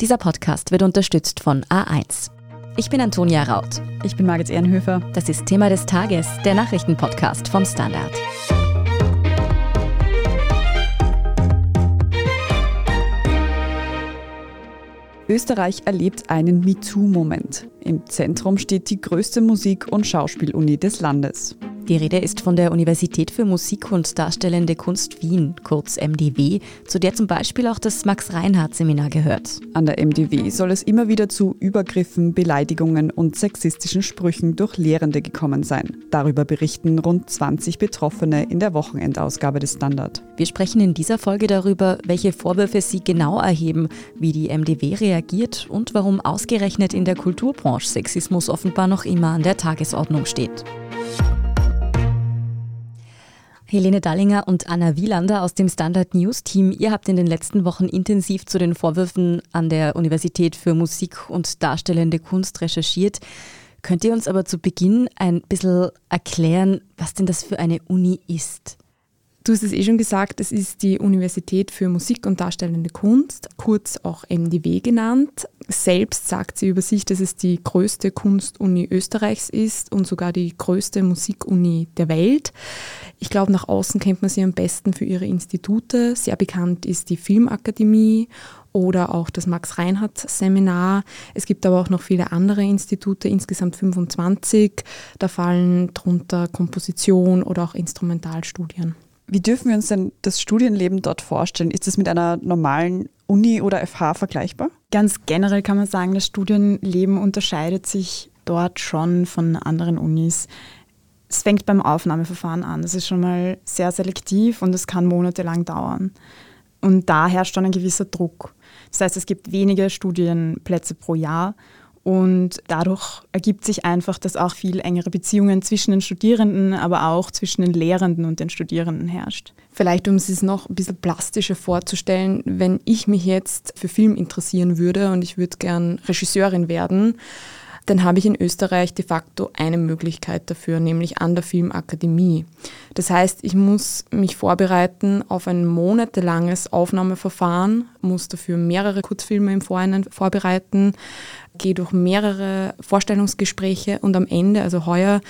Dieser Podcast wird unterstützt von A1. Ich bin Antonia Raut. Ich bin Margit Ehrenhöfer. Das ist Thema des Tages, der Nachrichtenpodcast vom Standard. Österreich erlebt einen MeToo-Moment. Im Zentrum steht die größte Musik- und Schauspieluni des Landes. Die Rede ist von der Universität für Musik und Darstellende Kunst Wien, kurz MDW, zu der zum Beispiel auch das Max-Reinhardt-Seminar gehört. An der MDW soll es immer wieder zu Übergriffen, Beleidigungen und sexistischen Sprüchen durch Lehrende gekommen sein. Darüber berichten rund 20 Betroffene in der Wochenendausgabe des Standard. Wir sprechen in dieser Folge darüber, welche Vorwürfe sie genau erheben, wie die MDW reagiert und warum ausgerechnet in der Kulturbranche Sexismus offenbar noch immer an der Tagesordnung steht. Helene Dallinger und Anna Wielander aus dem Standard News Team, ihr habt in den letzten Wochen intensiv zu den Vorwürfen an der Universität für Musik und Darstellende Kunst recherchiert. Könnt ihr uns aber zu Beginn ein bisschen erklären, was denn das für eine Uni ist? Du hast es eh schon gesagt, es ist die Universität für Musik und Darstellende Kunst, kurz auch MDW genannt. Selbst sagt sie über sich, dass es die größte Kunstuni Österreichs ist und sogar die größte Musikuni der Welt. Ich glaube, nach außen kennt man sie am besten für ihre Institute. Sehr bekannt ist die Filmakademie oder auch das Max-Reinhardt-Seminar. Es gibt aber auch noch viele andere Institute, insgesamt 25. Da fallen darunter Komposition oder auch Instrumentalstudien. Wie dürfen wir uns denn das Studienleben dort vorstellen? Ist es mit einer normalen Uni oder FH vergleichbar? Ganz generell kann man sagen, das Studienleben unterscheidet sich dort schon von anderen Unis. Es fängt beim Aufnahmeverfahren an. Das ist schon mal sehr selektiv und es kann monatelang dauern. Und da herrscht schon ein gewisser Druck. Das heißt, es gibt wenige Studienplätze pro Jahr und dadurch ergibt sich einfach, dass auch viel engere Beziehungen zwischen den Studierenden, aber auch zwischen den Lehrenden und den Studierenden herrscht. Vielleicht, um es noch ein bisschen plastischer vorzustellen, wenn ich mich jetzt für Film interessieren würde und ich würde gern Regisseurin werden, dann habe ich in Österreich de facto eine Möglichkeit dafür, nämlich an der Filmakademie. Das heißt, ich muss mich vorbereiten auf ein monatelanges Aufnahmeverfahren, muss dafür mehrere Kurzfilme im Vorhinein vorbereiten, gehe durch mehrere Vorstellungsgespräche und am Ende, also heuer,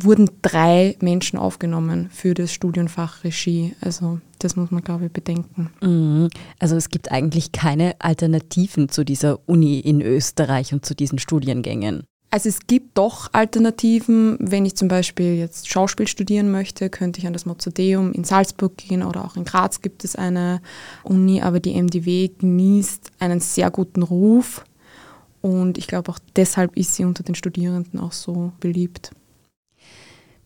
wurden drei Menschen aufgenommen für das Studienfach Regie. Also das muss man, glaube ich, bedenken. Mhm. Also es gibt eigentlich keine Alternativen zu dieser Uni in Österreich und zu diesen Studiengängen. Also es gibt doch Alternativen. Wenn ich zum Beispiel jetzt Schauspiel studieren möchte, könnte ich an das Mozarteum in Salzburg gehen oder auch in Graz gibt es eine Uni, aber die MDW genießt einen sehr guten Ruf und ich glaube auch deshalb ist sie unter den Studierenden auch so beliebt.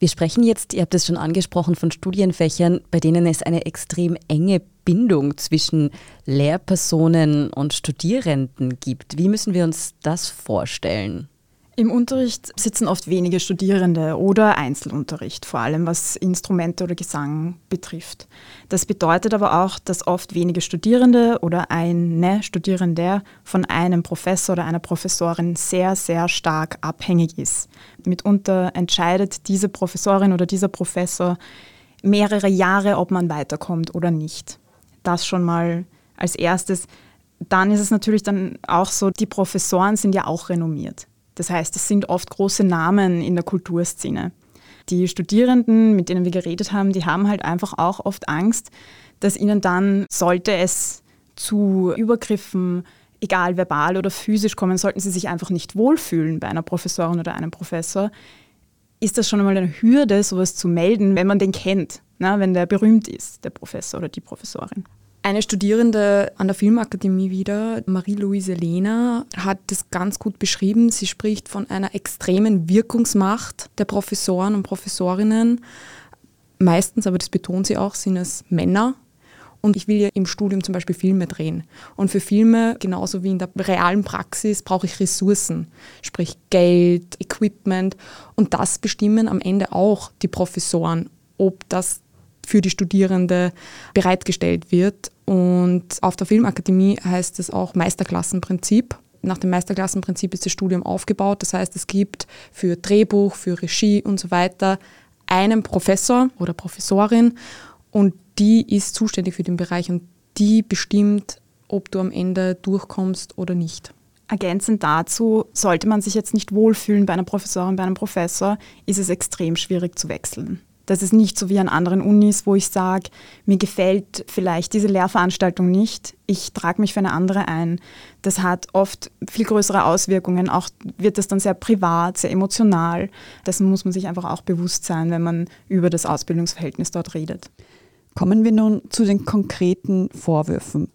Wir sprechen jetzt, ihr habt es schon angesprochen, von Studienfächern, bei denen es eine extrem enge Bindung zwischen Lehrpersonen und Studierenden gibt. Wie müssen wir uns das vorstellen? Im Unterricht sitzen oft wenige Studierende oder Einzelunterricht, vor allem was Instrumente oder Gesang betrifft. Das bedeutet aber auch, dass oft wenige Studierende oder eine Studierende von einem Professor oder einer Professorin sehr, sehr stark abhängig ist. Mitunter entscheidet diese Professorin oder dieser Professor mehrere Jahre, ob man weiterkommt oder nicht. Das schon mal als erstes. Dann ist es natürlich dann auch so, die Professoren sind ja auch renommiert. Das heißt, es sind oft große Namen in der Kulturszene. Die Studierenden, mit denen wir geredet haben, die haben halt einfach auch oft Angst, dass ihnen dann, sollte es zu Übergriffen, egal verbal oder physisch kommen, sollten sie sich einfach nicht wohlfühlen bei einer Professorin oder einem Professor, ist das schon einmal eine Hürde, sowas zu melden, wenn man den kennt, na, wenn der berühmt ist, der Professor oder die Professorin. Eine Studierende an der Filmakademie wieder, Marie-Louise Lehner, hat das ganz gut beschrieben. Sie spricht von einer extremen Wirkungsmacht der Professoren und Professorinnen. Meistens, aber das betont sie auch, sind es Männer. Und ich will ja im Studium zum Beispiel Filme drehen. Und für Filme, genauso wie in der realen Praxis, brauche ich Ressourcen, sprich Geld, Equipment. Und das bestimmen am Ende auch die Professoren, ob das für die Studierende bereitgestellt wird. Und auf der Filmakademie heißt es auch Meisterklassenprinzip. Nach dem Meisterklassenprinzip ist das Studium aufgebaut. Das heißt, es gibt für Drehbuch, für Regie und so weiter einen Professor oder Professorin und die ist zuständig für den Bereich und die bestimmt, ob du am Ende durchkommst oder nicht. Ergänzend dazu, sollte man sich jetzt nicht wohlfühlen bei einer Professorin, bei einem Professor, ist es extrem schwierig zu wechseln. Das ist nicht so wie an anderen Unis, wo ich sage, mir gefällt vielleicht diese Lehrveranstaltung nicht, ich trage mich für eine andere ein. Das hat oft viel größere Auswirkungen, auch wird das dann sehr privat, sehr emotional. Dessen muss man sich einfach auch bewusst sein, wenn man über das Ausbildungsverhältnis dort redet. Kommen wir nun zu den konkreten Vorwürfen.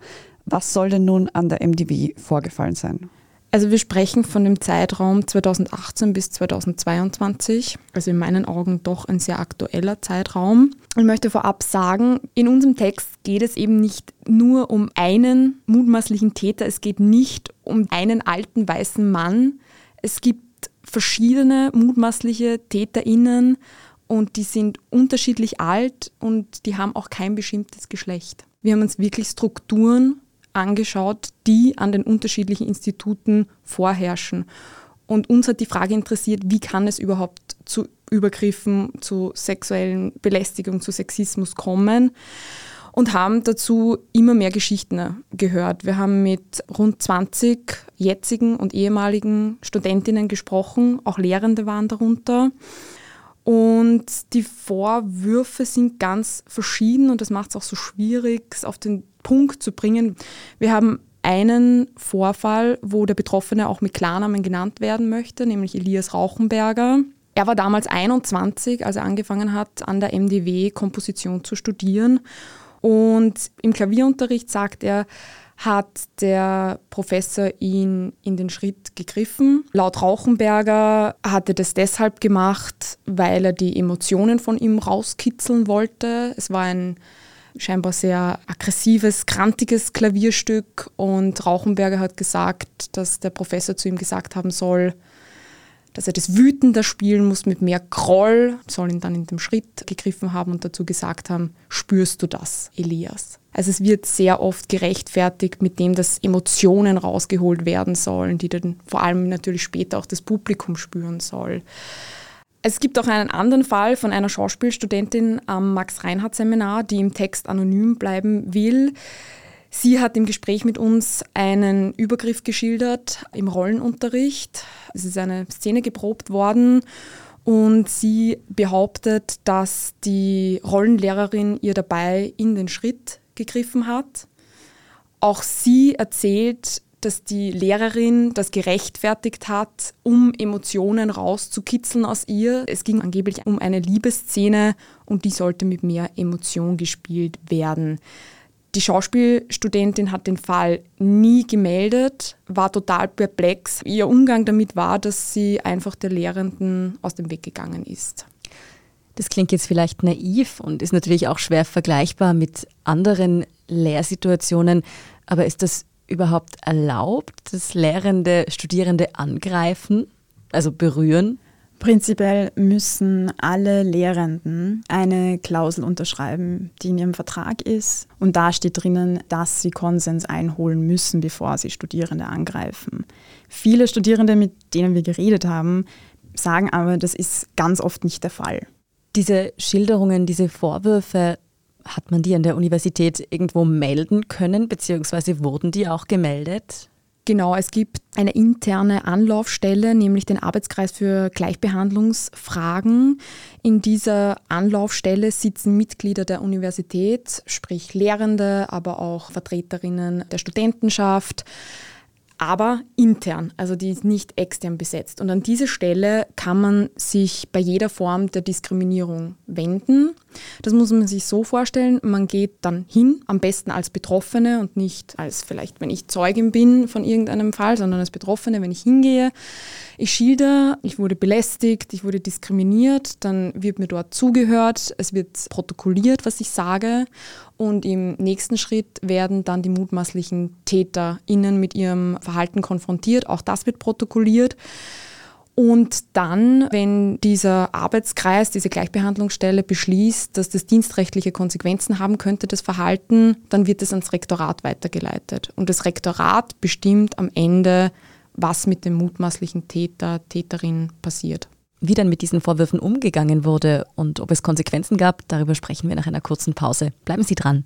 Was soll denn nun an der MDW vorgefallen sein? Also wir sprechen von dem Zeitraum 2018 bis 2022, also in meinen Augen doch ein sehr aktueller Zeitraum. Ich möchte vorab sagen, in unserem Text geht es eben nicht nur um einen mutmaßlichen Täter, es geht nicht um einen alten weißen Mann. Es gibt verschiedene mutmaßliche Täterinnen und die sind unterschiedlich alt und die haben auch kein bestimmtes Geschlecht. Wir haben uns wirklich Strukturen angeschaut, die an den unterschiedlichen Instituten vorherrschen. Und uns hat die Frage interessiert, wie kann es überhaupt zu Übergriffen, zu sexuellen Belästigung, zu Sexismus kommen und haben dazu immer mehr Geschichten gehört. Wir haben mit rund 20 jetzigen und ehemaligen Studentinnen gesprochen, auch Lehrende waren darunter. Und die Vorwürfe sind ganz verschieden und das macht es auch so schwierig, es auf den Punkt zu bringen. Wir haben einen Vorfall, wo der Betroffene auch mit Klarnamen genannt werden möchte, nämlich Elias Rauchenberger. Er war damals 21, als er angefangen hat, an der MDW Komposition zu studieren. Und im Klavierunterricht sagt er, hat der Professor ihn in den Schritt gegriffen. Laut Rauchenberger hat er das deshalb gemacht, weil er die Emotionen von ihm rauskitzeln wollte. Es war ein scheinbar sehr aggressives, krantiges Klavierstück und Rauchenberger hat gesagt, dass der Professor zu ihm gesagt haben soll, dass er das wütender spielen muss mit mehr Groll, soll ihn dann in dem Schritt gegriffen haben und dazu gesagt haben, spürst du das, Elias? Also es wird sehr oft gerechtfertigt mit dem, dass Emotionen rausgeholt werden sollen, die dann vor allem natürlich später auch das Publikum spüren soll. Es gibt auch einen anderen Fall von einer Schauspielstudentin am Max-Reinhardt-Seminar, die im Text anonym bleiben will. Sie hat im Gespräch mit uns einen Übergriff geschildert im Rollenunterricht. Es ist eine Szene geprobt worden und sie behauptet, dass die Rollenlehrerin ihr dabei in den Schritt gegriffen hat. Auch sie erzählt, dass die Lehrerin das gerechtfertigt hat, um Emotionen rauszukitzeln aus ihr. Es ging angeblich um eine Liebesszene und die sollte mit mehr Emotion gespielt werden. Die Schauspielstudentin hat den Fall nie gemeldet, war total perplex. Ihr Umgang damit war, dass sie einfach der Lehrenden aus dem Weg gegangen ist. Das klingt jetzt vielleicht naiv und ist natürlich auch schwer vergleichbar mit anderen Lehrsituationen, aber ist das überhaupt erlaubt, dass Lehrende Studierende angreifen, also berühren? Prinzipiell müssen alle Lehrenden eine Klausel unterschreiben, die in ihrem Vertrag ist. Und da steht drinnen, dass sie Konsens einholen müssen, bevor sie Studierende angreifen. Viele Studierende, mit denen wir geredet haben, sagen aber, das ist ganz oft nicht der Fall. Diese Schilderungen, diese Vorwürfe, hat man die an der Universität irgendwo melden können, beziehungsweise wurden die auch gemeldet? Genau, es gibt eine interne Anlaufstelle, nämlich den Arbeitskreis für Gleichbehandlungsfragen. In dieser Anlaufstelle sitzen Mitglieder der Universität, sprich Lehrende, aber auch Vertreterinnen der Studentenschaft, aber intern, also die ist nicht extern besetzt. Und an diese Stelle kann man sich bei jeder Form der Diskriminierung wenden. Das muss man sich so vorstellen, man geht dann hin, am besten als Betroffene und nicht als vielleicht, wenn ich Zeugin bin von irgendeinem Fall, sondern als Betroffene, wenn ich hingehe. Ich schilder, ich wurde belästigt, ich wurde diskriminiert, dann wird mir dort zugehört, es wird protokolliert, was ich sage und im nächsten Schritt werden dann die mutmaßlichen TäterInnen mit ihrem Verhalten konfrontiert. Auch das wird protokolliert. Und dann, wenn dieser Arbeitskreis, diese Gleichbehandlungsstelle beschließt, dass das dienstrechtliche Konsequenzen haben könnte, das Verhalten, dann wird es ans Rektorat weitergeleitet. Und das Rektorat bestimmt am Ende, was mit dem mutmaßlichen Täter, Täterin passiert. Wie dann mit diesen Vorwürfen umgegangen wurde und ob es Konsequenzen gab, darüber sprechen wir nach einer kurzen Pause. Bleiben Sie dran.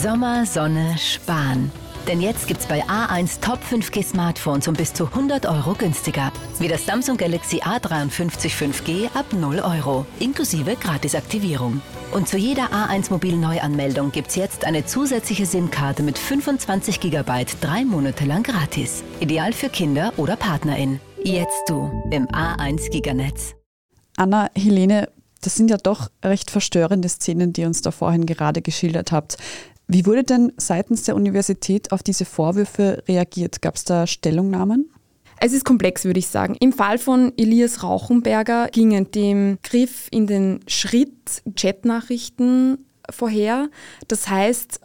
Sommer, Sonne, Sparen. Denn jetzt gibt's bei A1 Top 5G Smartphones um bis zu 100 Euro günstiger. Wie das Samsung Galaxy A53 5G ab 0 Euro, inklusive Gratisaktivierung. Und zu jeder A1 Mobil Neuanmeldung gibt's jetzt eine zusätzliche SIM-Karte mit 25 GB drei Monate lang gratis. Ideal für Kinder oder PartnerInnen. Jetzt du im A1 Giganetz. Anna, Helene, das sind ja doch recht verstörende Szenen, die ihr uns da vorhin gerade geschildert habt. Wie wurde denn seitens der Universität auf diese Vorwürfe reagiert? Gab es da Stellungnahmen? Es ist komplex, würde ich sagen. Im Fall von Elias Rauchenberger gingen dem Griff in den Schritt Chatnachrichten vorher. Das heißt,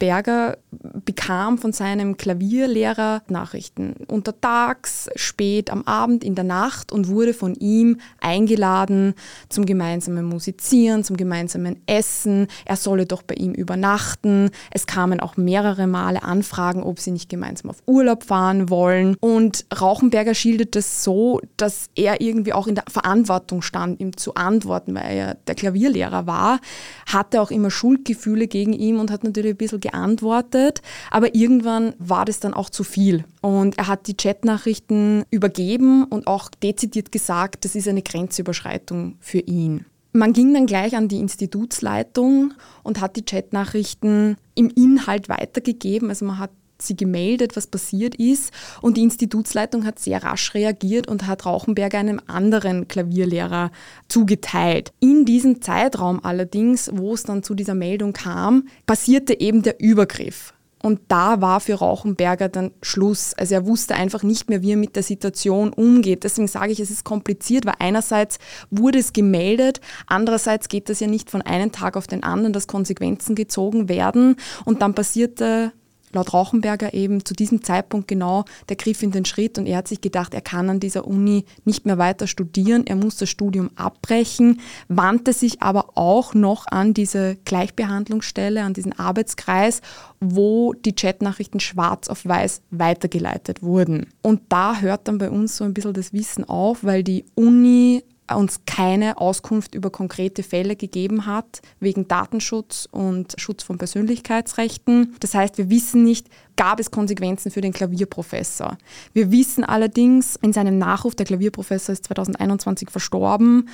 Rauchenberger bekam von seinem Klavierlehrer Nachrichten untertags, spät am Abend, in der Nacht und wurde von ihm eingeladen zum gemeinsamen Musizieren, zum gemeinsamen Essen. Er solle doch bei ihm übernachten. Es kamen auch mehrere Male Anfragen, ob sie nicht gemeinsam auf Urlaub fahren wollen. Und Rauchenberger schildert das so, dass er irgendwie auch in der Verantwortung stand, ihm zu antworten, weil er der Klavierlehrer war, hatte auch immer Schuldgefühle gegen ihn und hat natürlich ein bisschen geantwortet. Aber irgendwann war das dann auch zu viel. Und er hat die Chatnachrichten übergeben und auch dezidiert gesagt, das ist eine Grenzüberschreitung für ihn. Man ging dann gleich an die Institutsleitung und hat die Chatnachrichten im Inhalt weitergegeben. Also man hat sie gemeldet, was passiert ist. Und die Institutsleitung hat sehr rasch reagiert und hat Rauchenberger einem anderen Klavierlehrer zugeteilt. In diesem Zeitraum allerdings, wo es dann zu dieser Meldung kam, passierte eben der Übergriff. Und da war für Rauchenberger dann Schluss. Also er wusste einfach nicht mehr, wie er mit der Situation umgeht. Deswegen sage ich, es ist kompliziert, weil einerseits wurde es gemeldet, andererseits geht das ja nicht von einem Tag auf den anderen, dass Konsequenzen gezogen werden. Und dann passierte laut Rauchenberger eben zu diesem Zeitpunkt genau der Griff in den Schritt und er hat sich gedacht, er kann an dieser Uni nicht mehr weiter studieren, er muss das Studium abbrechen, wandte sich aber auch noch an diese Gleichbehandlungsstelle, an diesen Arbeitskreis, wo die Chatnachrichten schwarz auf weiß weitergeleitet wurden. Und da hört dann bei uns so ein bisschen das Wissen auf, weil die Uni uns keine Auskunft über konkrete Fälle gegeben hat, wegen Datenschutz und Schutz von Persönlichkeitsrechten. Das heißt, wir wissen nicht, gab es Konsequenzen für den Klavierprofessor. Wir wissen allerdings in seinem Nachruf, der Klavierprofessor ist 2021 verstorben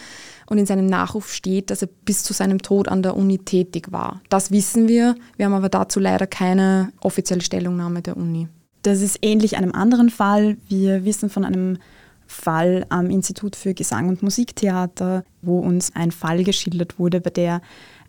und in seinem Nachruf steht, dass er bis zu seinem Tod an der Uni tätig war. Das wissen wir. Wir haben aber dazu leider keine offizielle Stellungnahme der Uni. Das ist ähnlich einem anderen Fall. Wir wissen von einem Fall am Institut für Gesang und Musiktheater, wo uns ein Fall geschildert wurde, bei der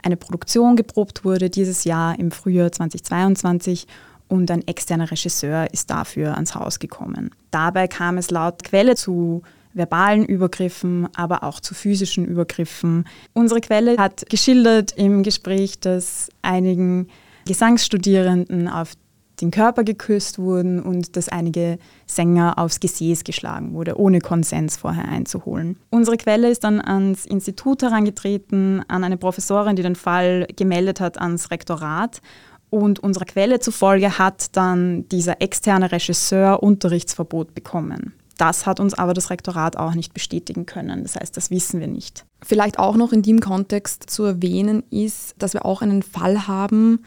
eine Produktion geprobt wurde dieses Jahr im Frühjahr 2022 und ein externer Regisseur ist dafür ans Haus gekommen. Dabei kam es laut Quelle zu verbalen Übergriffen, aber auch zu physischen Übergriffen. Unsere Quelle hat geschildert im Gespräch, dass einigen Gesangsstudierenden auf den Körper geküsst wurden und dass einige Sänger aufs Gesäß geschlagen wurde, ohne Konsens vorher einzuholen. Unsere Quelle ist dann ans Institut herangetreten, an eine Professorin, die den Fall gemeldet hat ans Rektorat. Und unserer Quelle zufolge hat dann dieser externe Regisseur Unterrichtsverbot bekommen. Das hat uns aber das Rektorat auch nicht bestätigen können. Das heißt, das wissen wir nicht. Vielleicht auch noch in dem Kontext zu erwähnen ist, dass wir auch einen Fall haben,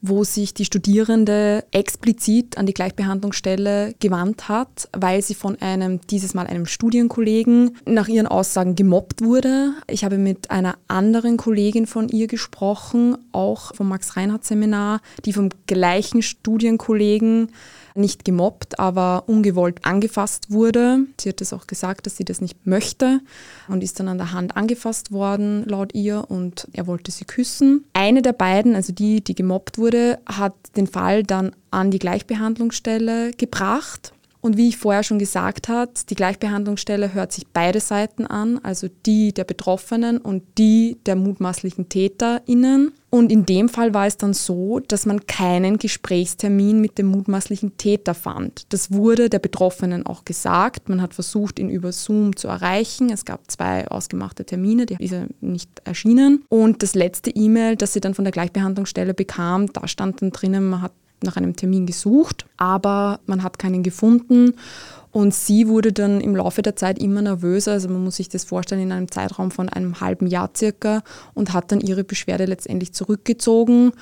wo sich die Studierende explizit an die Gleichbehandlungsstelle gewandt hat, weil sie von einem, dieses Mal einem Studienkollegen, nach ihren Aussagen gemobbt wurde. Ich habe mit einer anderen Kollegin von ihr gesprochen, auch vom Max-Reinhardt-Seminar, die vom gleichen Studienkollegen nicht gemobbt, aber ungewollt angefasst wurde. Sie hat es auch gesagt, dass sie das nicht möchte und ist dann an der Hand angefasst worden, laut ihr, und er wollte sie küssen. Eine der beiden, also die, die gemobbt wurde, hat den Fall dann an die Gleichbehandlungsstelle gebracht und wie ich vorher schon gesagt habe, die Gleichbehandlungsstelle hört sich beide Seiten an, also die der Betroffenen und die der mutmaßlichen TäterInnen. Und in dem Fall war es dann so, dass man keinen Gesprächstermin mit dem mutmaßlichen Täter fand. Das wurde der Betroffenen auch gesagt. Man hat versucht, ihn über Zoom zu erreichen. Es gab zwei ausgemachte Termine, die ist nicht erschienen. Und das letzte E-Mail, das sie dann von der Gleichbehandlungsstelle bekam, da stand dann drinnen, man hat nach einem Termin gesucht, aber man hat keinen gefunden. Und sie wurde dann im Laufe der Zeit immer nervöser, also man muss sich das vorstellen, in einem Zeitraum von einem halben Jahr circa und hat dann ihre Beschwerde letztendlich zurückgezogen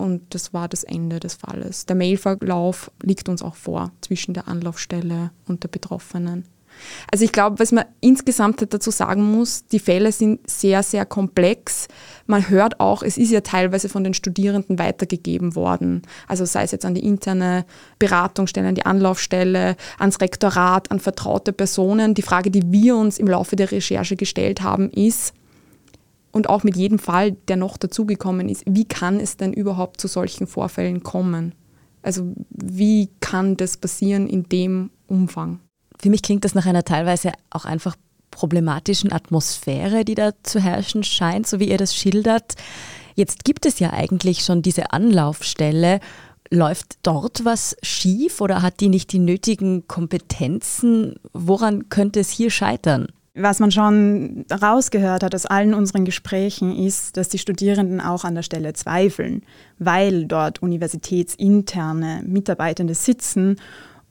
und das war das Ende des Falles. Der Mailverlauf liegt uns auch vor zwischen der Anlaufstelle und der Betroffenen. Also ich glaube, was man insgesamt dazu sagen muss, die Fälle sind sehr, sehr komplex. Man hört auch, es ist ja teilweise von den Studierenden weitergegeben worden. Also sei es jetzt an die interne Beratungsstelle, an die Anlaufstelle, ans Rektorat, an vertraute Personen. Die Frage, die wir uns im Laufe der Recherche gestellt haben, ist, und auch mit jedem Fall, der noch dazugekommen ist, wie kann es denn überhaupt zu solchen Vorfällen kommen? Also wie kann das passieren in dem Umfang? Für mich klingt das nach einer teilweise auch einfach problematischen Atmosphäre, die da zu herrschen scheint, so wie ihr das schildert. Jetzt gibt es ja eigentlich schon diese Anlaufstelle. Läuft dort was schief oder hat die nicht die nötigen Kompetenzen? Woran könnte es hier scheitern? Was man schon rausgehört hat aus allen unseren Gesprächen, ist, dass die Studierenden auch an der Stelle zweifeln, weil dort universitätsinterne Mitarbeitende sitzen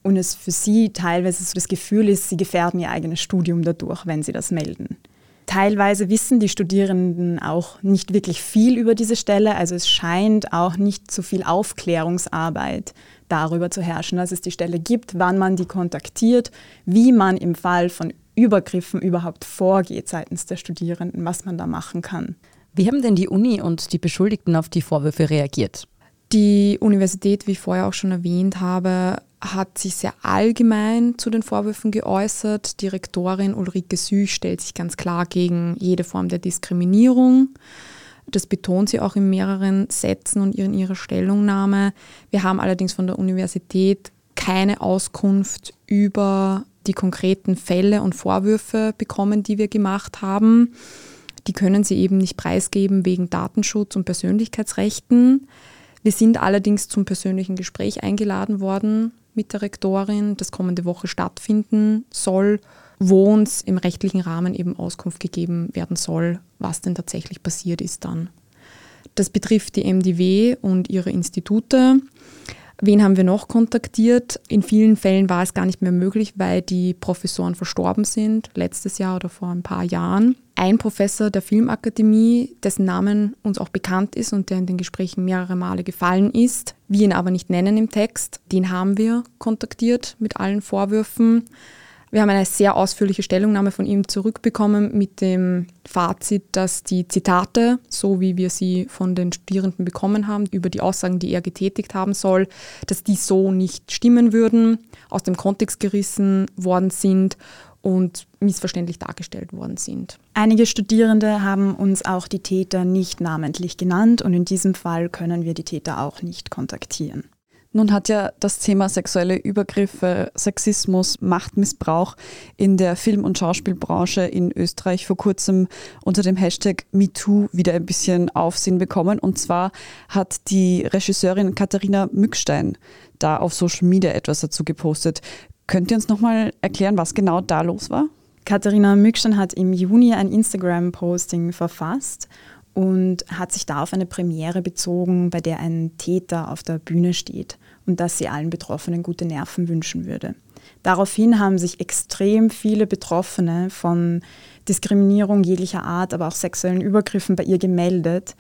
und es für sie teilweise so das Gefühl ist, sie gefährden ihr eigenes Studium dadurch, wenn sie das melden. Teilweise wissen die Studierenden auch nicht wirklich viel über diese Stelle, also es scheint auch nicht so viel Aufklärungsarbeit darüber zu herrschen, dass es die Stelle gibt, wann man die kontaktiert, wie man im Fall von Übergriffen überhaupt vorgeht seitens der Studierenden, was man da machen kann. Wie haben denn die Uni und die Beschuldigten auf die Vorwürfe reagiert? Die Universität, wie ich vorher auch schon erwähnt habe, hat sich sehr allgemein zu den Vorwürfen geäußert. Die Rektorin Ulrike Süch stellt sich ganz klar gegen jede Form der Diskriminierung. Das betont sie auch in mehreren Sätzen und in ihrer Stellungnahme. Wir haben allerdings von der Universität keine Auskunft über die konkreten Fälle und Vorwürfe bekommen, die wir gemacht haben. Die können sie eben nicht preisgeben wegen Datenschutz und Persönlichkeitsrechten. Wir sind allerdings zum persönlichen Gespräch eingeladen worden mit der Rektorin, das kommende Woche stattfinden soll, wo uns im rechtlichen Rahmen eben Auskunft gegeben werden soll, was denn tatsächlich passiert ist dann. Das betrifft die MDW und ihre Institute. Wen haben wir noch kontaktiert? In vielen Fällen war es gar nicht mehr möglich, weil die Professoren verstorben sind, letztes Jahr oder vor ein paar Jahren. Ein Professor der Filmakademie, dessen Namen uns auch bekannt ist und der in den Gesprächen mehrere Male gefallen ist, wir ihn aber nicht nennen im Text, den haben wir kontaktiert mit allen Vorwürfen. Wir haben eine sehr ausführliche Stellungnahme von ihm zurückbekommen mit dem Fazit, dass die Zitate, so wie wir sie von den Studierenden bekommen haben, über die Aussagen, die er getätigt haben soll, dass die so nicht stimmen würden, aus dem Kontext gerissen worden sind und missverständlich dargestellt worden sind. Einige Studierende haben uns auch die Täter nicht namentlich genannt und in diesem Fall können wir die Täter auch nicht kontaktieren. Nun hat ja das Thema sexuelle Übergriffe, Sexismus, Machtmissbrauch in der Film- und Schauspielbranche in Österreich vor kurzem unter dem Hashtag MeToo wieder ein bisschen Aufsehen bekommen. Und zwar hat die Regisseurin Katharina Mückstein da auf Social Media etwas dazu gepostet. Könnt ihr uns nochmal erklären, was genau da los war? Katharina Mückstein hat im Juni ein Instagram-Posting verfasst und hat sich da auf eine Premiere bezogen, bei der ein Täter auf der Bühne steht und dass sie allen Betroffenen gute Nerven wünschen würde. Daraufhin haben sich extrem viele Betroffene von Diskriminierung jeglicher Art, aber auch sexuellen Übergriffen bei ihr gemeldet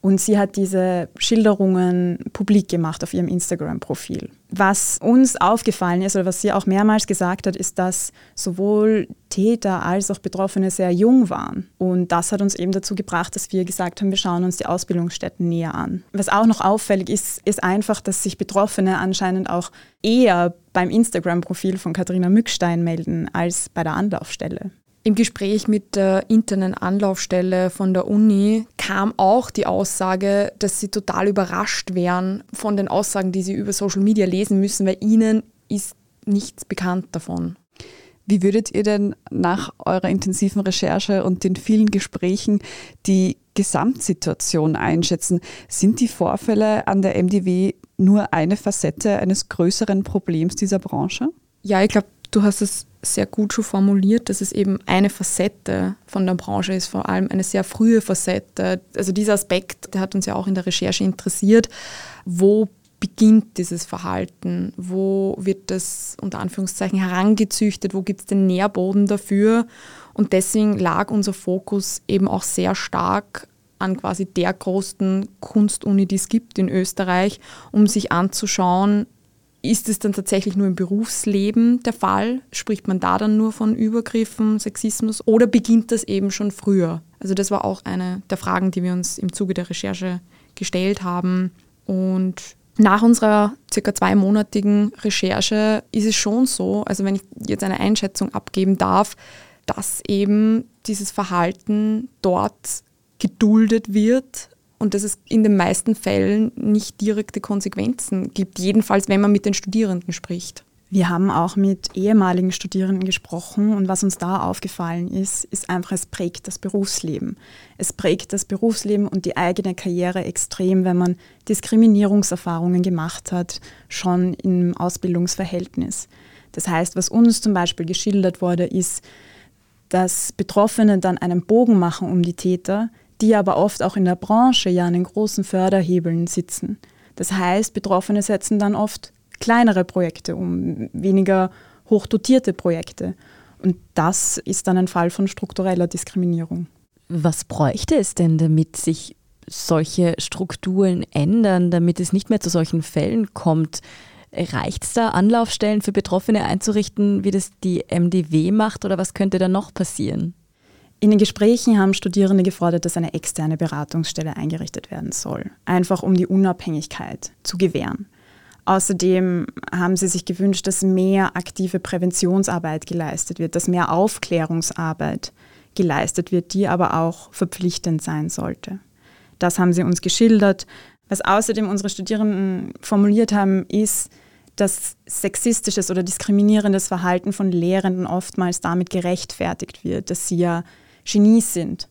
und sie hat diese Schilderungen publik gemacht auf ihrem Instagram-Profil. Was uns aufgefallen ist oder was sie auch mehrmals gesagt hat, ist, dass sowohl Täter als auch Betroffene sehr jung waren. Und das hat uns eben dazu gebracht, dass wir gesagt haben, wir schauen uns die Ausbildungsstätten näher an. Was auch noch auffällig ist, ist einfach, dass sich Betroffene anscheinend auch eher beim Instagram-Profil von Katharina Mückstein melden als bei der Anlaufstelle. Im Gespräch mit der internen Anlaufstelle von der Uni kam auch die Aussage, dass sie total überrascht wären von den Aussagen, die sie über Social Media lesen müssen, weil ihnen ist nichts bekannt davon. Wie würdet ihr denn nach eurer intensiven Recherche und den vielen Gesprächen die Gesamtsituation einschätzen? Sind die Vorfälle an der MDW nur eine Facette eines größeren Problems dieser Branche? Ja, ich glaube, du hast es sehr gut schon formuliert, dass es eben eine Facette von der Branche ist, vor allem eine sehr frühe Facette. Also dieser Aspekt, der hat uns ja auch in der Recherche interessiert. Wo beginnt dieses Verhalten? Wo wird das unter Anführungszeichen herangezüchtet? Wo gibt es den Nährboden dafür? Und deswegen lag unser Fokus eben auch sehr stark an quasi der größten Kunstuni, die es gibt in Österreich, um sich anzuschauen, ist es dann tatsächlich nur im Berufsleben der Fall? Spricht man da dann nur von Übergriffen, Sexismus oder beginnt das eben schon früher? Also das war auch eine der Fragen, die wir uns im Zuge der Recherche gestellt haben. Und nach unserer circa zweimonatigen Recherche ist es schon so, also wenn ich jetzt eine Einschätzung abgeben darf, dass eben dieses Verhalten dort geduldet wird und dass es in den meisten Fällen nicht direkte Konsequenzen gibt, jedenfalls wenn man mit den Studierenden spricht. Wir haben auch mit ehemaligen Studierenden gesprochen und was uns da aufgefallen ist, ist einfach, es prägt das Berufsleben. Es prägt das Berufsleben und die eigene Karriere extrem, wenn man Diskriminierungserfahrungen gemacht hat, schon im Ausbildungsverhältnis. Das heißt, was uns zum Beispiel geschildert wurde, ist, dass Betroffene dann einen Bogen machen um die Täter, die aber oft auch in der Branche ja an den großen Förderhebeln sitzen. Das heißt, Betroffene setzen dann oft kleinere Projekte um, weniger hochdotierte Projekte. Und das ist dann ein Fall von struktureller Diskriminierung. Was bräuchte es denn, damit sich solche Strukturen ändern, damit es nicht mehr zu solchen Fällen kommt? Reicht es da, Anlaufstellen für Betroffene einzurichten, wie das die MDW macht, oder was könnte da noch passieren? In den Gesprächen haben Studierende gefordert, dass eine externe Beratungsstelle eingerichtet werden soll, einfach um die Unabhängigkeit zu gewähren. Außerdem haben sie sich gewünscht, dass mehr aktive Präventionsarbeit geleistet wird, dass mehr Aufklärungsarbeit geleistet wird, die aber auch verpflichtend sein sollte. Das haben sie uns geschildert. Was außerdem unsere Studierenden formuliert haben, ist, dass sexistisches oder diskriminierendes Verhalten von Lehrenden oftmals damit gerechtfertigt wird, dass sie ja Genies sind,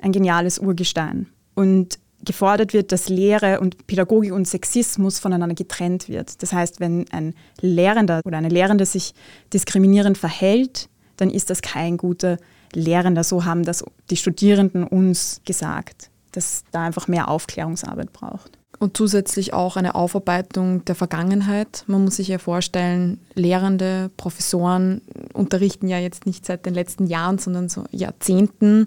ein geniales Urgestein. Und gefordert wird, dass Lehre und Pädagogik und Sexismus voneinander getrennt wird. Das heißt, wenn ein Lehrender oder eine Lehrende sich diskriminierend verhält, dann ist das kein guter Lehrender. So haben das die Studierenden uns gesagt, dass da einfach mehr Aufklärungsarbeit braucht. Und zusätzlich auch eine Aufarbeitung der Vergangenheit. Man muss sich ja vorstellen, Lehrende, Professoren unterrichten ja jetzt nicht seit den letzten Jahren, sondern so Jahrzehnten.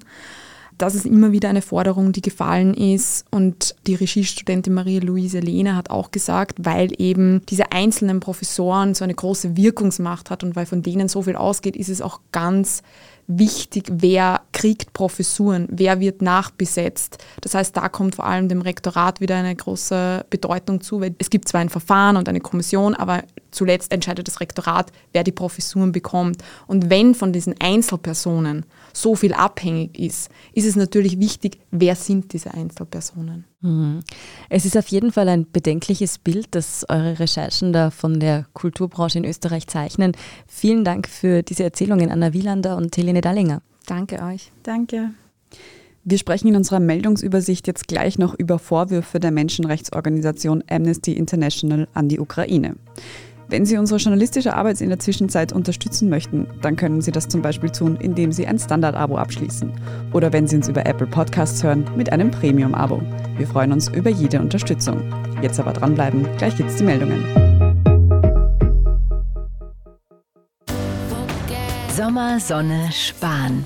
Das ist immer wieder eine Forderung, die gefallen ist. Und die Regiestudentin Marie-Louise Lehner hat auch gesagt, weil eben diese einzelnen Professoren so eine große Wirkungsmacht hat und weil von denen so viel ausgeht, ist es auch ganz wichtig, wer kriegt Professuren, wer wird nachbesetzt. Das heißt, da kommt vor allem dem Rektorat wieder eine große Bedeutung zu, weil es gibt zwar ein Verfahren und eine Kommission, aber zuletzt entscheidet das Rektorat, wer die Professuren bekommt. Und wenn von diesen Einzelpersonen so viel abhängig ist, ist es natürlich wichtig, wer sind diese Einzelpersonen. Mhm. Es ist auf jeden Fall ein bedenkliches Bild, das eure Recherchen da von der Kulturbranche in Österreich zeichnen. Vielen Dank für diese Erzählungen, Anna Wielander und Helene Dallinger. Danke euch. Danke. Wir sprechen in unserer Meldungsübersicht jetzt gleich noch über Vorwürfe der Menschenrechtsorganisation Amnesty International an die Ukraine. Wenn Sie unsere journalistische Arbeit in der Zwischenzeit unterstützen möchten, dann können Sie das zum Beispiel tun, indem Sie ein Standard-Abo abschließen. Oder wenn Sie uns über Apple Podcasts hören, mit einem Premium-Abo. Wir freuen uns über jede Unterstützung. Jetzt aber dranbleiben, gleich gibt's die Meldungen. Sommer, Sonne, Sparen.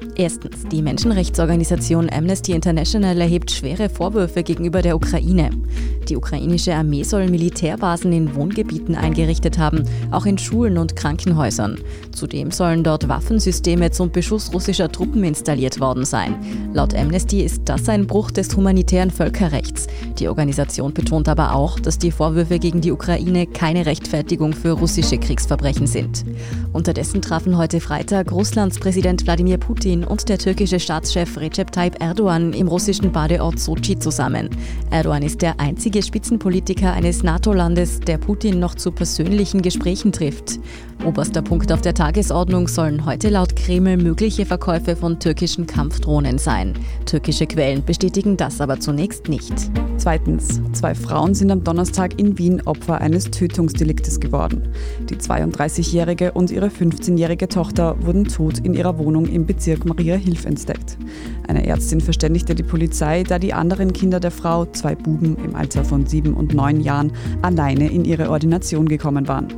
Erstens, die Menschenrechtsorganisation Amnesty International erhebt schwere Vorwürfe gegenüber der Ukraine. Die ukrainische Armee soll Militärbasen in Wohngebieten eingerichtet haben, auch in Schulen und Krankenhäusern. Zudem sollen dort Waffensysteme zum Beschuss russischer Truppen installiert worden sein. Laut Amnesty ist das ein Bruch des humanitären Völkerrechts. Die Organisation betont aber auch, dass die Vorwürfe gegen die Ukraine keine Rechtfertigung für russische Kriegsverbrechen sind. Unterdessen trafen heute Freitag Russlands Präsident Wladimir Putin Putin und der türkische Staatschef Recep Tayyip Erdogan im russischen Badeort Sochi zusammen. Erdogan ist der einzige Spitzenpolitiker eines NATO-Landes, der Putin noch zu persönlichen Gesprächen trifft. Oberster Punkt auf der Tagesordnung sollen heute laut Kreml mögliche Verkäufe von türkischen Kampfdrohnen sein. Türkische Quellen bestätigen das aber zunächst nicht. Zweitens, zwei Frauen sind am Donnerstag in Wien Opfer eines Tötungsdeliktes geworden. Die 32-jährige und ihre 15-jährige Tochter wurden tot in ihrer Wohnung im Bezirk Maria Hilf entdeckt. Eine Ärztin verständigte die Polizei, da die anderen Kinder der Frau, zwei Buben im Alter von sieben und neun Jahren, alleine in ihre Ordination gekommen waren.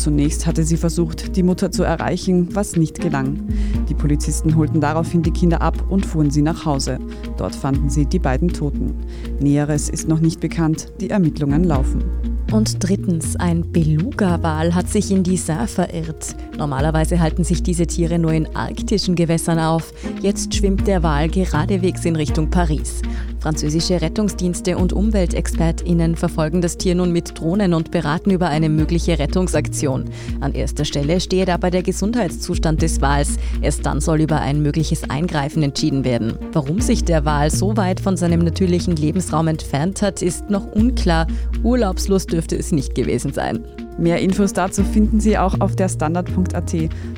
Zunächst hatte sie versucht, die Mutter zu erreichen, was nicht gelang. Die Polizisten holten daraufhin die Kinder ab und fuhren sie nach Hause. Dort fanden sie die beiden Toten. Näheres ist noch nicht bekannt, die Ermittlungen laufen. Und drittens, ein Beluga-Wal hat sich in die Saar verirrt. Normalerweise halten sich diese Tiere nur in arktischen Gewässern auf. Jetzt schwimmt der Wal geradewegs in Richtung Paris. Französische Rettungsdienste und UmweltexpertInnen verfolgen das Tier nun mit Drohnen und beraten über eine mögliche Rettungsaktion. An erster Stelle stehe dabei der Gesundheitszustand des Wals. Erst dann soll über ein mögliches Eingreifen entschieden werden. Warum sich der Wal so weit von seinem natürlichen Lebensraum entfernt hat, ist noch unklar. Urlaubslust dürfte es nicht gewesen sein. Mehr Infos dazu finden Sie auch auf der Standard.at.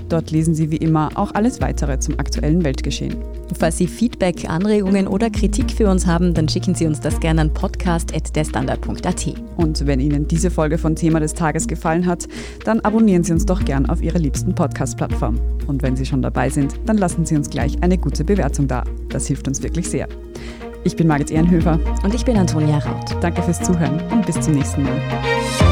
Dort lesen Sie wie immer auch alles weitere zum aktuellen Weltgeschehen. Falls Sie Feedback, Anregungen oder Kritik für uns haben, dann schicken Sie uns das gerne an podcast.derstandard.at. Und wenn Ihnen diese Folge von Thema des Tages gefallen hat, dann abonnieren Sie uns doch gern auf Ihrer liebsten Podcast-Plattform. Und wenn Sie schon dabei sind, dann lassen Sie uns gleich eine gute Bewertung da. Das hilft uns wirklich sehr. Ich bin Margit Ehrenhöfer. Und ich bin Antonia Raut. Danke fürs Zuhören und bis zum nächsten Mal.